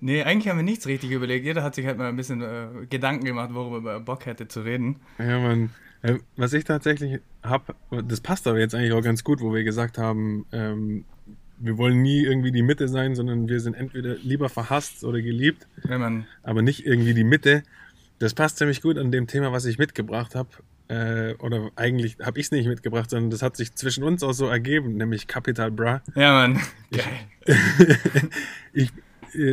Nee, eigentlich haben wir nichts richtig überlegt. Jeder hat sich halt mal ein bisschen äh, Gedanken gemacht, worüber er Bock hätte zu reden. Ja, Mann. Äh, Was ich tatsächlich habe, das passt aber jetzt eigentlich auch ganz gut, wo wir gesagt haben, ähm, wir wollen nie irgendwie die Mitte sein, sondern wir sind entweder lieber verhasst oder geliebt, Wenn man. aber nicht irgendwie die Mitte. Das passt ziemlich gut an dem Thema, was ich mitgebracht habe. Äh, oder eigentlich habe ich es nicht mitgebracht, sondern das hat sich zwischen uns auch so ergeben, nämlich Capital Bra. Ja, Mann. Geil. ich,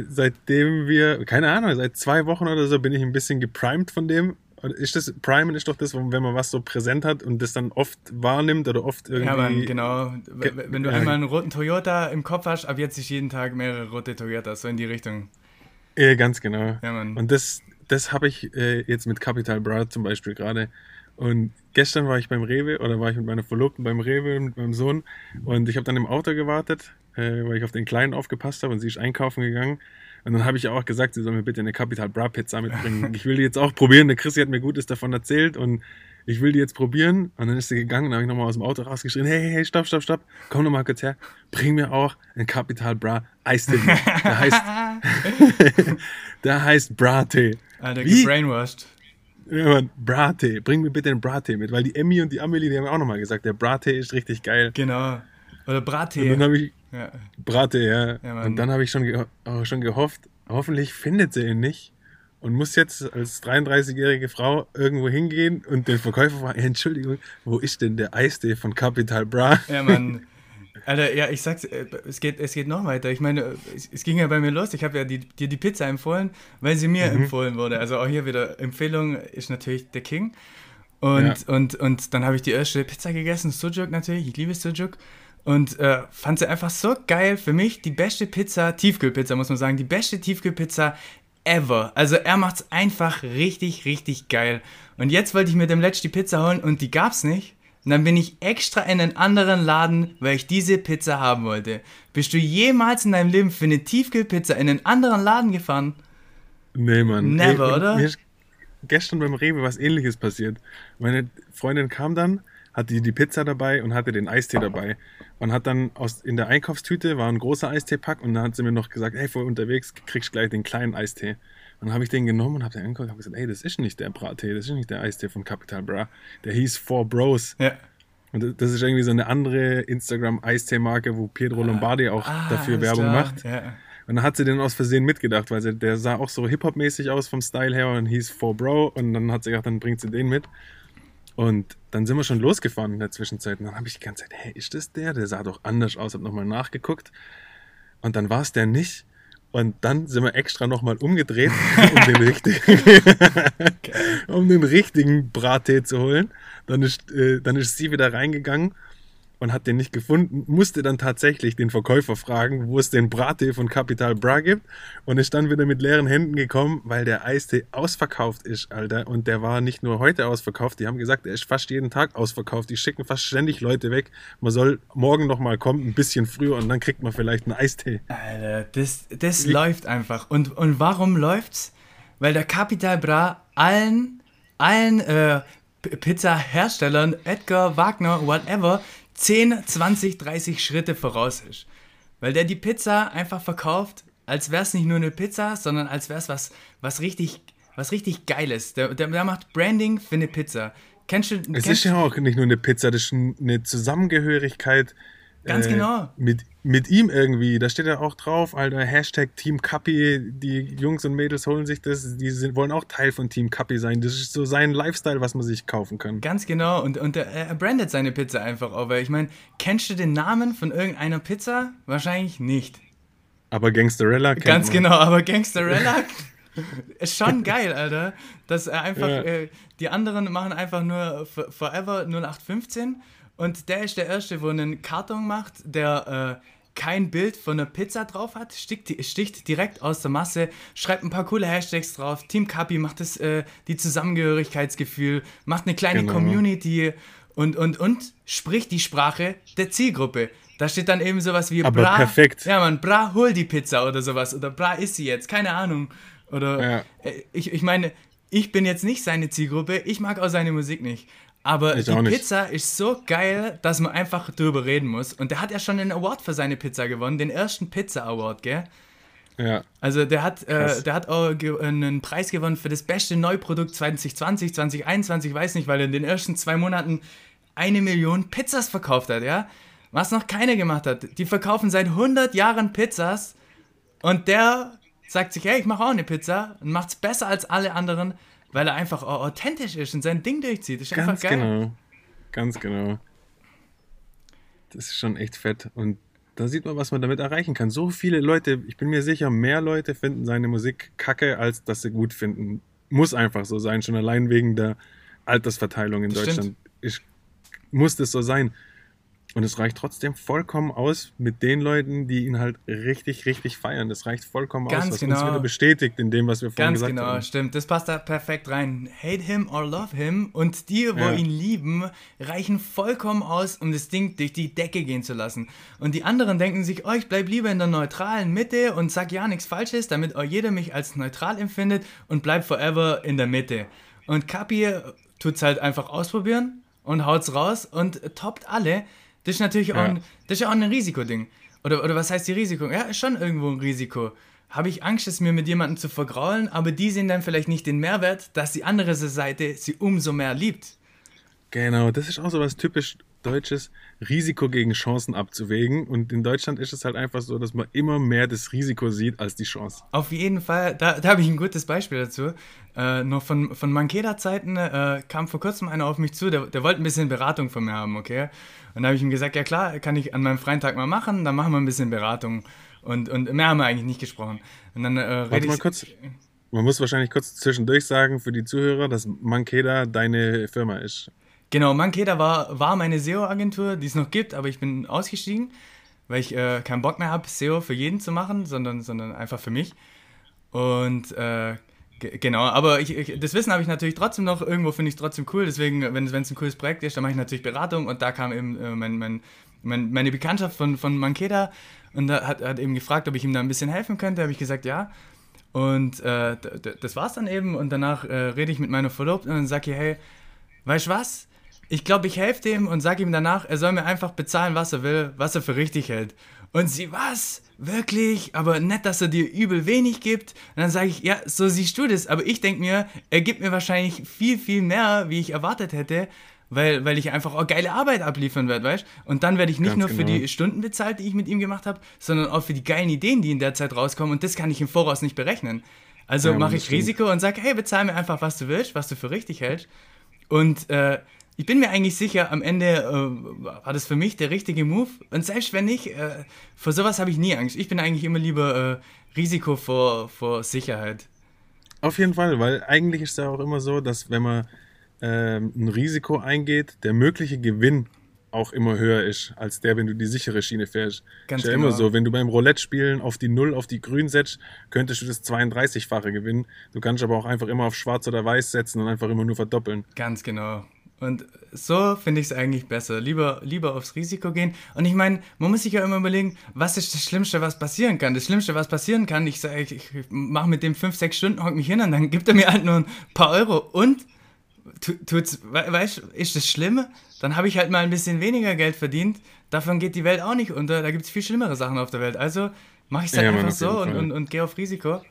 seitdem wir, keine Ahnung, seit zwei Wochen oder so bin ich ein bisschen geprimed von dem. Ist das, Primen ist doch das, wenn man was so präsent hat und das dann oft wahrnimmt oder oft irgendwie. Ja, Mann, genau. Wenn du einmal einen roten Toyota im Kopf hast, ab jetzt ist jeden Tag mehrere rote Toyotas, so in die Richtung. Ja, ganz genau. Ja. Und das, das habe ich äh, jetzt mit Capital Bra zum Beispiel gerade. Und gestern war ich beim Rewe oder war ich mit meiner Verlobten beim Rewe mit meinem Sohn und ich habe dann im Auto gewartet, äh, weil ich auf den Kleinen aufgepasst habe und sie ist einkaufen gegangen. Und dann habe ich auch gesagt, sie soll mir bitte eine Capital Bra Pizza mitbringen. Ich will die jetzt auch probieren. Der Chrissy hat mir Gutes davon erzählt und ich will die jetzt probieren. Und dann ist sie gegangen und habe ich nochmal aus dem Auto rausgeschrien, hey, hey, hey, stopp, stopp, stopp, komm nochmal kurz her, bring mir auch ein Capital Bra Eistee. Der heißt, der heißt Bra-Tee. Alter, Wie? gebrainwashed. Mann, Brattee. Bring mir bitte den Brattee mit, weil die Emmy und die Amelie, die haben auch nochmal gesagt, der Brattee ist richtig geil. Genau. Oder Und Brattee. dann habe ich, Ja. Brattee, ja. Ja, und dann habe ich schon, geho auch schon gehofft, hoffentlich findet sie ihn nicht und muss jetzt als 33-jährige Frau irgendwo hingehen und den Verkäufer fragen, "Hey, Entschuldigung, wo ist denn der Eistee von Capital Bra? Ja, Mann. Alter, ja, ich sag's, äh, es geht, es geht noch weiter. Ich meine, es, es ging ja bei mir los. Ich habe ja die, dir die Pizza empfohlen, weil sie Mhm. mir empfohlen wurde. Also auch hier wieder Empfehlung ist natürlich der King. Und, Ja. und, und dann habe ich die erste Pizza gegessen, Sujuk natürlich. Ich liebe Sujuk. Und äh, fand sie einfach so geil. Für mich die beste Pizza, Tiefkühlpizza muss man sagen, die beste Tiefkühlpizza ever. Also er macht's einfach richtig, richtig geil. Und jetzt wollte ich mir dem Letzt die Pizza holen und die gab's nicht. Und dann bin ich extra in einen anderen Laden, weil ich diese Pizza haben wollte. Bist du jemals in deinem Leben für eine Tiefkühlpizza in einen anderen Laden gefahren? Nee, Mann. Never, Ey, oder? Mir ist gestern beim Rewe was ähnliches passiert. Meine Freundin kam dann, hatte die Pizza dabei und hatte den Eistee dabei. Und hat dann aus, in der Einkaufstüte war ein großer Eisteepack und dann hat sie mir noch gesagt, hey, vor unterwegs kriegst du gleich den kleinen Eistee. Und dann habe ich den genommen und habe den angeguckt und habe gesagt, ey, das ist nicht der Brattee, das ist nicht der Eistee von Capital Bra. Der hieß Four Bros. Ja. Und das- ist irgendwie so eine andere Instagram-Eistee-Marke, wo Pietro Lombardi auch dafür alles Werbung klar. macht. Ja. Und dann hat sie den aus Versehen mitgedacht, weil sie, der sah auch so Hip-Hop-mäßig aus vom Style her und hieß For Bro. Und dann hat sie gedacht, dann bringt sie den mit. Und dann sind wir schon losgefahren in der Zwischenzeit. Und dann habe ich die ganze Zeit, hey, ist das der? Der sah doch anders aus. Hab nochmal nachgeguckt. Und dann war es der nicht. Und dann sind wir extra nochmal umgedreht, um den richtigen, um den richtigen Brattee zu holen. Dann ist, äh, dann ist sie wieder reingegangen und hat den nicht gefunden, musste dann tatsächlich den Verkäufer fragen, wo es den Brattee von Capital Bra gibt und ist dann wieder mit leeren Händen gekommen, weil der Eistee ausverkauft ist, Alter. Und der war nicht nur heute ausverkauft, die haben gesagt, der ist fast jeden Tag ausverkauft. Die schicken fast ständig Leute weg. Man soll morgen nochmal kommen, ein bisschen früher und dann kriegt man vielleicht einen Eistee. Alter, das, das läuft einfach. Und, und warum läuft's? Weil der Capital Bra allen, allen äh, Pizza-Herstellern, Edgar, Wagner, whatever, 10, 20, 30 Schritte voraus ist. Weil der die Pizza einfach verkauft, als wäre es nicht nur eine Pizza, sondern als wäre es was, was richtig, was richtig Geiles. Der, der, der macht Branding für eine Pizza. Kennst du, Es kennst, ist ja auch nicht nur eine Pizza, das ist eine Zusammengehörigkeit. Ganz äh, genau. Mit, mit ihm irgendwie. Da steht ja auch drauf, Alter, Hashtag Team Kappi. Die Jungs und Mädels holen sich das. Die sind, wollen auch Teil von Team Kappi sein. Das ist so sein Lifestyle, was man sich kaufen kann. Ganz genau. Und, und er, brandet seine Pizza einfach auch. Weil ich meine, kennst du den Namen von irgendeiner Pizza? Wahrscheinlich nicht. Aber Gangsterella kennt Ganz man. genau, aber Gangsterella ist schon geil, Alter. Dass er einfach, Ja. äh, die anderen machen einfach nur Forever 0815 und der ist der Erste, wo einen Karton macht, der äh, kein Bild von einer Pizza drauf hat, sticht, sticht direkt aus der Masse, schreibt ein paar coole Hashtags drauf. Team Kapi macht das, äh, die Zusammengehörigkeitsgefühl, macht eine kleine Genau. Community und, und, und spricht die Sprache der Zielgruppe. Da steht dann eben sowas wie Aber Bra. perfekt. Ja, man, Bra, hol die Pizza oder sowas. Oder Bra, ist sie jetzt? Keine Ahnung. Oder Ja. äh, ich, ich meine, ich bin jetzt nicht seine Zielgruppe, ich mag auch seine Musik nicht. Aber Ich die. Pizza ist so geil, dass man einfach drüber reden muss. Und der hat ja schon einen Award für seine Pizza gewonnen, den ersten Pizza Award, gell? Ja. Also der hat, äh, der hat auch einen Preis gewonnen für das beste Neuprodukt 2020, 2021, weiß nicht, weil er in den ersten zwei Monaten eine Million Pizzas verkauft hat, ja? Was noch keiner gemacht hat. Die verkaufen seit 100 Jahren Pizzas und der sagt sich, hey, ich mache auch eine Pizza und macht's besser als alle anderen, weil er einfach authentisch ist und sein Ding durchzieht. Das ist Ganz einfach geil. genau. Ganz genau. Das ist schon echt fett. Und da sieht man, was man damit erreichen kann. So viele Leute, ich bin mir sicher, mehr Leute finden seine Musik kacke, als dass sie gut finden. Muss einfach so sein, schon allein wegen der Altersverteilung in Das Deutschland. Ich, muss das so sein. Und es reicht trotzdem vollkommen aus mit den Leuten, die ihn halt richtig, richtig feiern. Das reicht vollkommen Ganz aus, was genau. uns wieder bestätigt in dem, was wir vorhin Ganz gesagt genau, haben. stimmt. Das passt da perfekt rein. Hate him or love him. Und die, wo Ja. ihn lieben, reichen vollkommen aus, um das Ding durch die Decke gehen zu lassen. Und die anderen denken sich, oh, ich bleib lieber in der neutralen Mitte und sag ja nichts Falsches, damit auch jeder mich als neutral empfindet und bleib forever in der Mitte. Und Kapi tut's halt einfach ausprobieren und haut's raus und toppt alle. Das ist natürlich auch, Ja. ein, das ist auch ein Risikoding. Oder, oder was heißt die Risiko? Ja, ist schon irgendwo ein Risiko. Habe ich Angst, es mir mit jemandem zu vergraulen, aber die sehen dann vielleicht nicht den Mehrwert, dass die andere Seite sie umso mehr liebt. Genau, das ist auch so was typisch Deutsches, Risiko gegen Chancen abzuwägen. Und in Deutschland ist es halt einfach so, dass man immer mehr das Risiko sieht als die Chance. Auf jeden Fall, da, da habe ich ein gutes Beispiel dazu. Äh, noch von, von Mankeda-Zeiten äh, kam vor kurzem einer auf mich zu, der, der wollte ein bisschen Beratung von mir haben, okay? Und da habe ich ihm gesagt, ja klar, kann ich an meinem freien Tag mal machen, dann machen wir ein bisschen Beratung. Und, und mehr haben wir eigentlich nicht gesprochen. Und dann äh, Warte rede mal kurz. Man muss wahrscheinlich kurz zwischendurch sagen für die Zuhörer, dass Mankeda deine Firma ist. Genau, Mankeda war, war meine SEO-Agentur, die es noch gibt, aber ich bin ausgestiegen, weil ich äh, keinen Bock mehr habe, SEO für jeden zu machen, sondern, sondern einfach für mich. Und äh, ge- genau, aber ich, ich, das Wissen habe ich natürlich trotzdem noch, irgendwo finde ich es trotzdem cool, deswegen, wenn es ein cooles Projekt ist, dann mache ich natürlich Beratung und da kam eben äh, mein, mein, mein, meine Bekanntschaft von, von Mankeda und da hat, hat eben gefragt, ob ich ihm da ein bisschen helfen könnte, habe ich gesagt, ja. Und äh, das war's dann eben und danach äh, rede ich mit meiner Verlobten und sage ihr, hey, weißt du was? Ich glaube, ich helfe dem und sage ihm danach, er soll mir einfach bezahlen, was er will, was er für richtig hält. Und sie, was? Wirklich? Aber nett, dass er dir übel wenig gibt. Und dann sage ich, ja, so siehst du das. Aber ich denke mir, er gibt mir wahrscheinlich viel, viel mehr, wie ich erwartet hätte, weil, weil ich einfach auch geile Arbeit abliefern werde, weißt Und dann werde ich nicht Ganz nur für genau. die Stunden bezahlt, die ich mit ihm gemacht habe, sondern auch für die geilen Ideen, die in der Zeit rauskommen. Und das kann ich im Voraus nicht berechnen. Also Ja, mache ich stimmt. Risiko und sage, hey, bezahl mir einfach, was du willst, was du für richtig hältst. Und äh, ich bin mir eigentlich sicher, am Ende äh, war das für mich der richtige Move. Und selbst wenn nicht, äh, vor sowas habe ich nie Angst. Ich bin eigentlich immer lieber äh, Risiko vor, vor Sicherheit. Auf jeden Fall, weil eigentlich ist es ja auch immer so, dass wenn man ähm, ein Risiko eingeht, der mögliche Gewinn auch immer höher ist, als der, wenn du die sichere Schiene fährst. Ganz ist ja genau. immer so, wenn du beim Roulette-Spielen auf die Null, auf die Grün setzt, könntest du das 32-fache gewinnen. Du kannst aber auch einfach immer auf Schwarz oder Weiß setzen und einfach immer nur verdoppeln. Ganz genau. Und so finde ich es eigentlich besser. Lieber, lieber aufs Risiko gehen. Und ich meine, man muss sich ja immer überlegen, was ist das Schlimmste, was passieren kann. Das Schlimmste, was passieren kann, ich sage, ich, ich mache mit dem 5, 6 Stunden, hock mich hin und dann gibt er mir halt nur ein paar Euro. Und tu- tut's, we, weißt, ist das schlimm? Dann habe ich halt mal ein bisschen weniger Geld verdient. Davon geht die Welt auch nicht unter. Da gibt es viel schlimmere Sachen auf der Welt. Also mache ich es halt Ja, einfach so und, und, und gehe auf Risiko.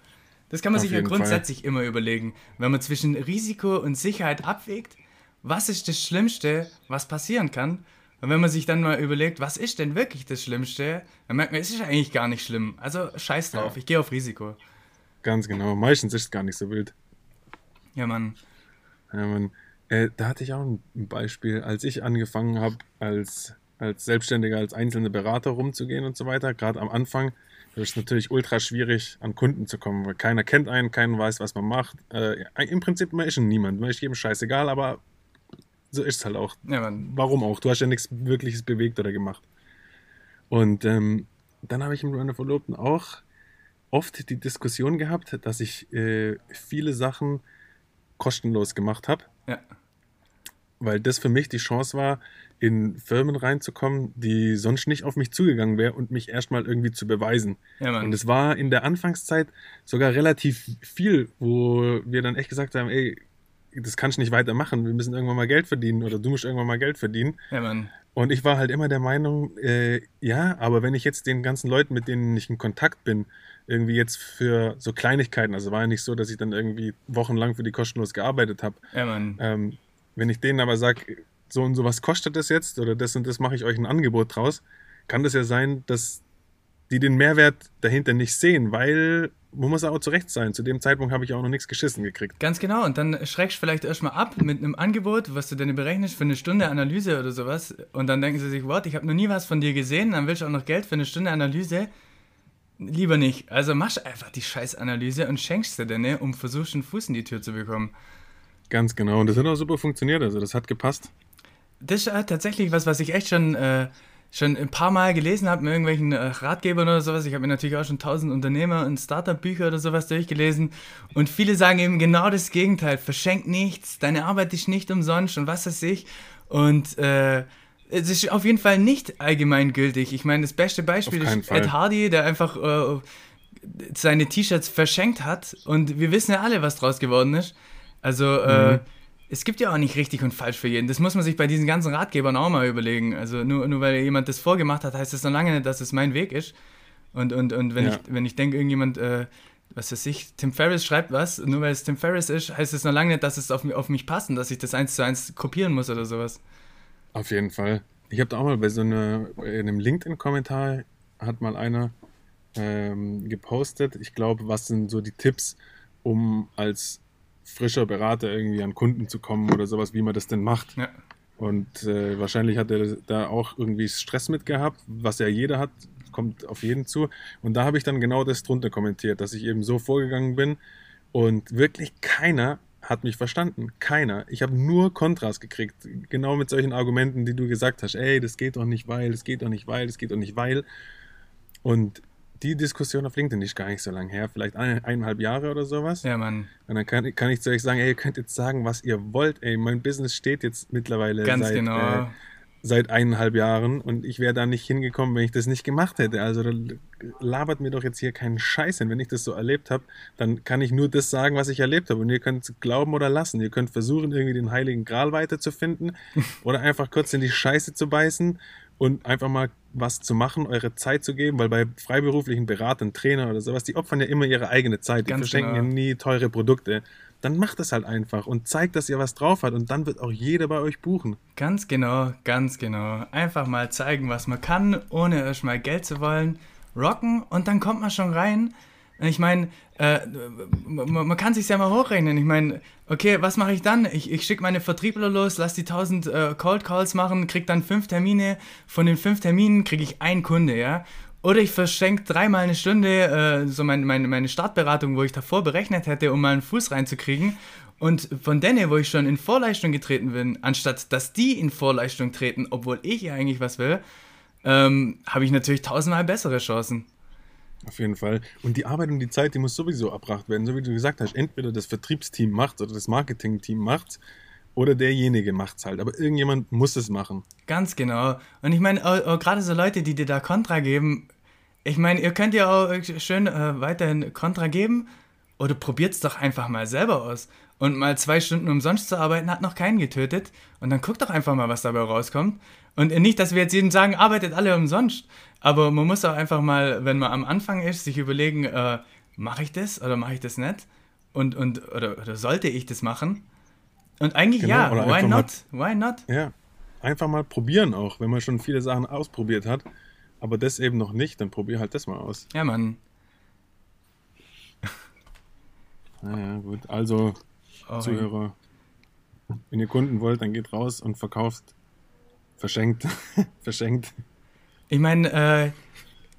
Das kann man Auf sich ja jeden Fall. grundsätzlich immer überlegen. Wenn man zwischen Risiko und Sicherheit abwägt, was ist das Schlimmste, was passieren kann? Und wenn man sich dann mal überlegt, was ist denn wirklich das Schlimmste, dann merkt man, es ist eigentlich gar nicht schlimm. Also scheiß drauf, Ja. ich gehe auf Risiko. Ganz genau. Meistens ist es gar nicht so wild. Ja, Mann. Ja, Mann. Äh, da hatte ich auch ein Beispiel, als ich angefangen habe, als, als Selbstständiger, als einzelne Berater rumzugehen und so weiter, gerade am Anfang, da ist es natürlich ultra schwierig, an Kunden zu kommen, weil keiner kennt einen, keiner weiß, was man macht. Äh, Im Prinzip, man ist niemand, man ist jedem scheißegal, aber so ist es halt auch. Ja, Mann. Warum auch? Du hast ja nichts Wirkliches bewegt oder gemacht. Und ähm, dann habe ich mit meiner Verlobten auch oft die Diskussion gehabt, dass ich äh, viele Sachen kostenlos gemacht habe Ja. weil das für mich die Chance war, in Firmen reinzukommen, die sonst nicht auf mich zugegangen wären und mich erstmal irgendwie zu beweisen. Ja, und es war in der Anfangszeit sogar relativ viel, wo wir dann echt gesagt haben, ey, das kannst du nicht weitermachen, wir müssen irgendwann mal Geld verdienen oder du musst irgendwann mal Geld verdienen. Ja, Mann. Und ich war halt immer der Meinung, äh, ja, aber wenn ich jetzt den ganzen Leuten, mit denen ich in Kontakt bin, irgendwie jetzt für so Kleinigkeiten, also war ja nicht so, dass ich dann irgendwie wochenlang für die kostenlos gearbeitet habe. Ja, Mann. Ähm, wenn ich denen aber sage, so und so was kostet das jetzt oder das und das mache ich euch ein Angebot draus, kann das ja sein, dass die den Mehrwert dahinter nicht sehen, weil man muss auch zurecht sein. Zu dem Zeitpunkt habe ich auch noch nichts geschissen gekriegt. Ganz genau. Und dann schreckst du vielleicht erstmal ab mit einem Angebot, was du denn berechnest für eine Stunde Analyse oder sowas. Und dann denken sie sich, what, ich habe noch nie was von dir gesehen, dann willst du auch noch Geld für eine Stunde Analyse. Lieber nicht. Also machst einfach die Scheißanalyse und schenkst dir denn, um versuchst einen Fuß in die Tür zu bekommen. Ganz genau. Und das hat auch super funktioniert. Also das hat gepasst das ist tatsächlich was, was ich echt schon, äh, schon ein paar Mal gelesen habe mit irgendwelchen äh, Ratgebern oder sowas. Ich habe mir natürlich auch schon tausend Unternehmer- und Startup-Bücher oder sowas durchgelesen. Und viele sagen eben genau das Gegenteil. Verschenk nichts, deine Arbeit ist nicht umsonst und was weiß ich. Und äh, es ist auf jeden Fall nicht allgemeingültig. Ich meine, das beste Beispiel ist Ed Hardy, der einfach äh, seine T-Shirts verschenkt hat. Und wir wissen ja alle, was draus geworden ist. Also, äh, mhm es gibt ja auch nicht richtig und falsch für jeden. Das muss man sich bei diesen ganzen Ratgebern auch mal überlegen. Also nur, nur weil jemand das vorgemacht hat, heißt das noch lange nicht, dass es mein Weg ist. Und, und, und wenn, ja. ich, wenn ich denke, irgendjemand, äh, was weiß ich, Tim Ferriss schreibt was, nur weil es Tim Ferriss ist, heißt es noch lange nicht, dass es auf, auf mich passt und dass ich das eins zu eins kopieren muss oder sowas. Auf jeden Fall. Ich habe da auch mal bei so einer, in einem LinkedIn-Kommentar hat mal einer ähm, gepostet, ich glaube, was sind so die Tipps, um als frischer Berater irgendwie an Kunden zu kommen oder sowas, wie man das denn macht. Ja. Und äh, wahrscheinlich hat er da auch irgendwie Stress mit gehabt, was ja jeder hat, kommt auf jeden zu. Und da habe ich dann genau das drunter kommentiert, dass ich eben so vorgegangen bin und wirklich keiner hat mich verstanden. Keiner. Ich habe nur Kontras gekriegt. Genau mit solchen Argumenten, die du gesagt hast. Ey, das geht doch nicht, weil, das geht doch nicht, weil, das geht doch nicht, weil. Und die Diskussion auf LinkedIn ist gar nicht so lange her, vielleicht ein, eineinhalb Jahre oder sowas. Ja, Mann. Und dann kann, kann ich zu euch sagen, ey, ihr könnt jetzt sagen, was ihr wollt, ey, mein Business steht jetzt mittlerweile Ganz seit, genau. Äh, seit eineinhalb Jahren und ich wäre da nicht hingekommen, wenn ich das nicht gemacht hätte. Also da labert mir doch jetzt hier keinen Scheiß hin. Wenn ich das so erlebt habe, dann kann ich nur das sagen, was ich erlebt habe. Und ihr könnt glauben oder lassen. Ihr könnt versuchen, irgendwie den heiligen Gral weiterzufinden oder einfach kurz in die Scheiße zu beißen und einfach mal was zu machen, eure Zeit zu geben, weil bei freiberuflichen Beratern, Trainer oder sowas, die opfern ja immer ihre eigene Zeit, die Ganz verschenken genau. ja nie teure Produkte. Dann macht es halt einfach und zeigt, dass ihr was drauf habt und dann wird auch jeder bei euch buchen. Ganz genau, ganz genau. Einfach mal zeigen, was man kann, ohne erstmal Geld zu wollen. Rocken und dann kommt man schon rein ich meine, äh, man, kann sich ja mal hochrechnen. Ich meine, okay, was mache ich dann? Ich, ich schicke meine Vertriebler los, lass die 1000 äh, Cold Calls machen, krieg dann fünf Termine. Von den fünf Terminen kriege ich einen Kunde, ja. Oder ich verschenke dreimal eine Stunde äh, so mein, mein, meine Startberatung, wo ich davor berechnet hätte, um mal einen Fuß reinzukriegen. Und von denen, wo ich schon in Vorleistung getreten bin, anstatt dass die in Vorleistung treten, obwohl ich ja eigentlich was will, ähm, habe ich natürlich tausendmal bessere Chancen. Auf jeden Fall. Und die Arbeit und die Zeit, die muss sowieso erbracht werden. So wie du gesagt hast, entweder das Vertriebsteam macht oder das Marketingteam macht oder derjenige macht es halt. Aber irgendjemand muss es machen. Ganz genau. Und ich meine, gerade so Leute, die dir da Kontra geben, ich meine, ihr könnt ja auch schön äh, weiterhin Kontra geben oder probiert es doch einfach mal selber aus. Und mal zwei Stunden umsonst zu arbeiten, hat noch keinen getötet. Und dann guckt doch einfach mal, was dabei rauskommt. Und nicht, dass wir jetzt jedem sagen, arbeitet alle umsonst. Aber man muss auch einfach mal, wenn man am Anfang ist, sich überlegen, äh, mache ich das oder mache ich das nicht? Und, und oder, oder sollte ich das machen? Und eigentlich genau, ja, why not? Mal, why not? Ja, einfach mal probieren auch, wenn man schon viele Sachen ausprobiert hat. Aber das eben noch nicht, dann probier halt das mal aus. Ja, Mann. Naja, gut. Also, oh, Zuhörer, wenn ihr Kunden wollt, dann geht raus und verkauft. Verschenkt. Verschenkt. Ich meine, äh,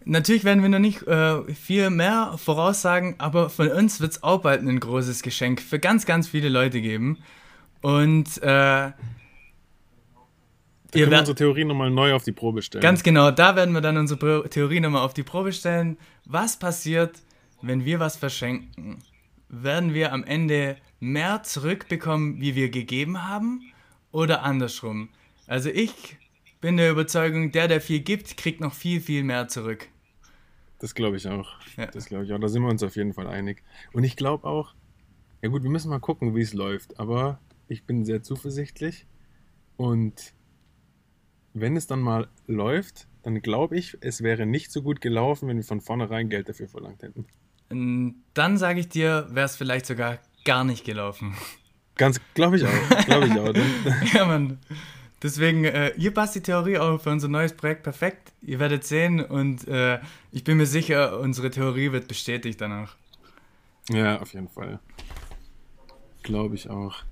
natürlich werden wir noch nicht äh, viel mehr voraussagen, aber von uns wird es auch bald ein großes Geschenk für ganz, ganz viele Leute geben. Und äh, da können wir unsere Theorie nochmal neu auf die Probe stellen. Ganz genau, da werden wir dann unsere Theorie nochmal auf die Probe stellen. Was passiert, wenn wir was verschenken? Werden wir am Ende mehr zurückbekommen, wie wir gegeben haben? oder andersrum. Also ich bin der Überzeugung, der, der viel gibt, kriegt noch viel, viel mehr zurück. Das glaube ich auch. Ja. Das glaube ich auch. Da sind wir uns auf jeden Fall einig. Und ich glaube auch, ja gut, wir müssen mal gucken, wie es läuft. Aber ich bin sehr zuversichtlich. Und wenn es dann mal läuft, dann glaube ich, es wäre nicht so gut gelaufen, wenn wir von vornherein Geld dafür verlangt hätten. Dann sage ich dir, wäre es vielleicht sogar gar nicht gelaufen. Ganz, glaube ich auch. Glaube ich auch. ja, Mann. Deswegen, äh, ihr passt die Theorie auch für unser neues Projekt perfekt. Ihr werdet sehen und äh, ich bin mir sicher, unsere Theorie wird bestätigt danach. Ja, auf jeden Fall. Glaube ich auch.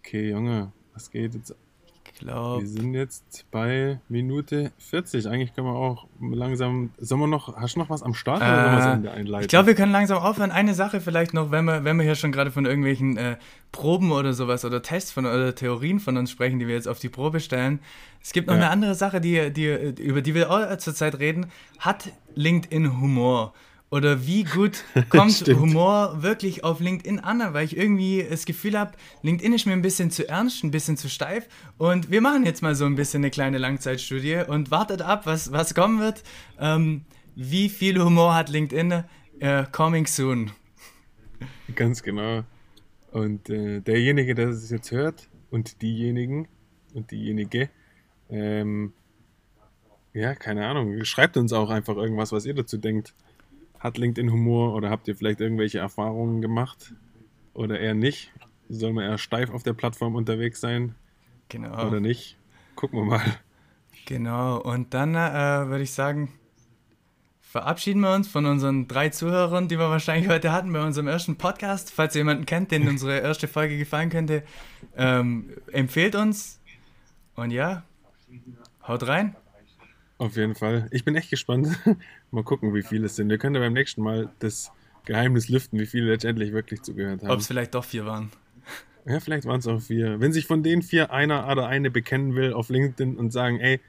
Okay, Junge, was geht jetzt glaube. Wir sind jetzt bei Minute 40. Eigentlich können wir auch langsam. Sollen wir noch. Hast du noch was am Start äh, oder sollen wir einleiten? Ich glaube, wir können langsam aufhören. Eine Sache vielleicht noch, wenn wir, wenn wir hier schon gerade von irgendwelchen äh, Proben oder sowas oder Tests von oder Theorien von uns sprechen, die wir jetzt auf die Probe stellen. Es gibt noch ja. eine andere Sache, die, die, über die wir auch zurzeit reden. Hat LinkedIn Humor? Oder wie gut kommt Humor wirklich auf LinkedIn an? Weil ich irgendwie das Gefühl habe, LinkedIn ist mir ein bisschen zu ernst, ein bisschen zu steif. Und wir machen jetzt mal so ein bisschen eine kleine Langzeitstudie und wartet ab, was, was kommen wird. Ähm, wie viel Humor hat LinkedIn? Äh, coming soon. Ganz genau. Und äh, derjenige, der es jetzt hört, und diejenigen und diejenige, ähm, ja, keine Ahnung, schreibt uns auch einfach irgendwas, was ihr dazu denkt. Hat LinkedIn Humor oder habt ihr vielleicht irgendwelche Erfahrungen gemacht? Oder eher nicht? Soll man eher steif auf der Plattform unterwegs sein? Genau. Oder nicht? Gucken wir mal. Genau, und dann äh, würde ich sagen, verabschieden wir uns von unseren drei Zuhörern, die wir wahrscheinlich heute hatten bei unserem ersten Podcast. Falls ihr jemanden kennt, den unsere erste Folge gefallen könnte, ähm, empfehlt uns. Und ja, haut rein. Auf jeden Fall. Ich bin echt gespannt. mal gucken, wie viele es sind. Wir können ja beim nächsten Mal das Geheimnis lüften, wie viele letztendlich wirklich zugehört haben. Ob es vielleicht doch vier waren. Ja, vielleicht waren es auch vier. Wenn sich von den vier einer oder eine bekennen will auf LinkedIn und sagen, ey,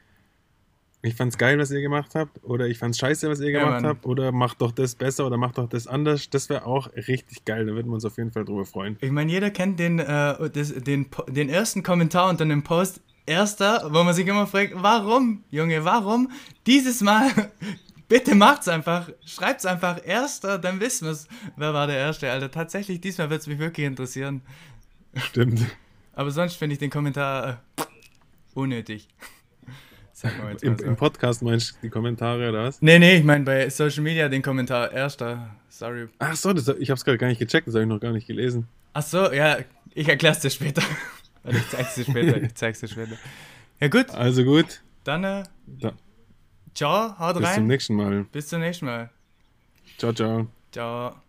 ich fand's geil, was ihr gemacht habt, oder ich fand's scheiße, was ihr ja, gemacht Mann. habt, oder macht doch das besser oder macht doch das anders, das wäre auch richtig geil. Da würden wir uns auf jeden Fall drüber freuen. Ich meine, jeder kennt den, äh, das, den, den ersten Kommentar unter einem Post, Erster, wo man sich immer fragt, warum, Junge, warum? Dieses Mal, bitte macht's einfach, schreibt's einfach Erster, dann wissen wir's. Wer war der Erste, Alter? Tatsächlich, diesmal wird's mich wirklich interessieren. Stimmt. Aber sonst finde ich den Kommentar äh, unnötig. Im, so. Im, Podcast meinst du die Kommentare oder was? Nee, nee, ich meine bei Social Media den Kommentar Erster. Sorry. Ach so, das, ich hab's gerade gar nicht gecheckt, das habe ich noch gar nicht gelesen. Ach so, ja, ich erklär's dir später. Ich zeig's dir später, ich zeig's dir später. Ja, gut. Also gut. Dann, äh, da. ciao, haut Bis rein. Bis zum nächsten Mal. Bis zum nächsten Mal. Ciao, ciao. Ciao.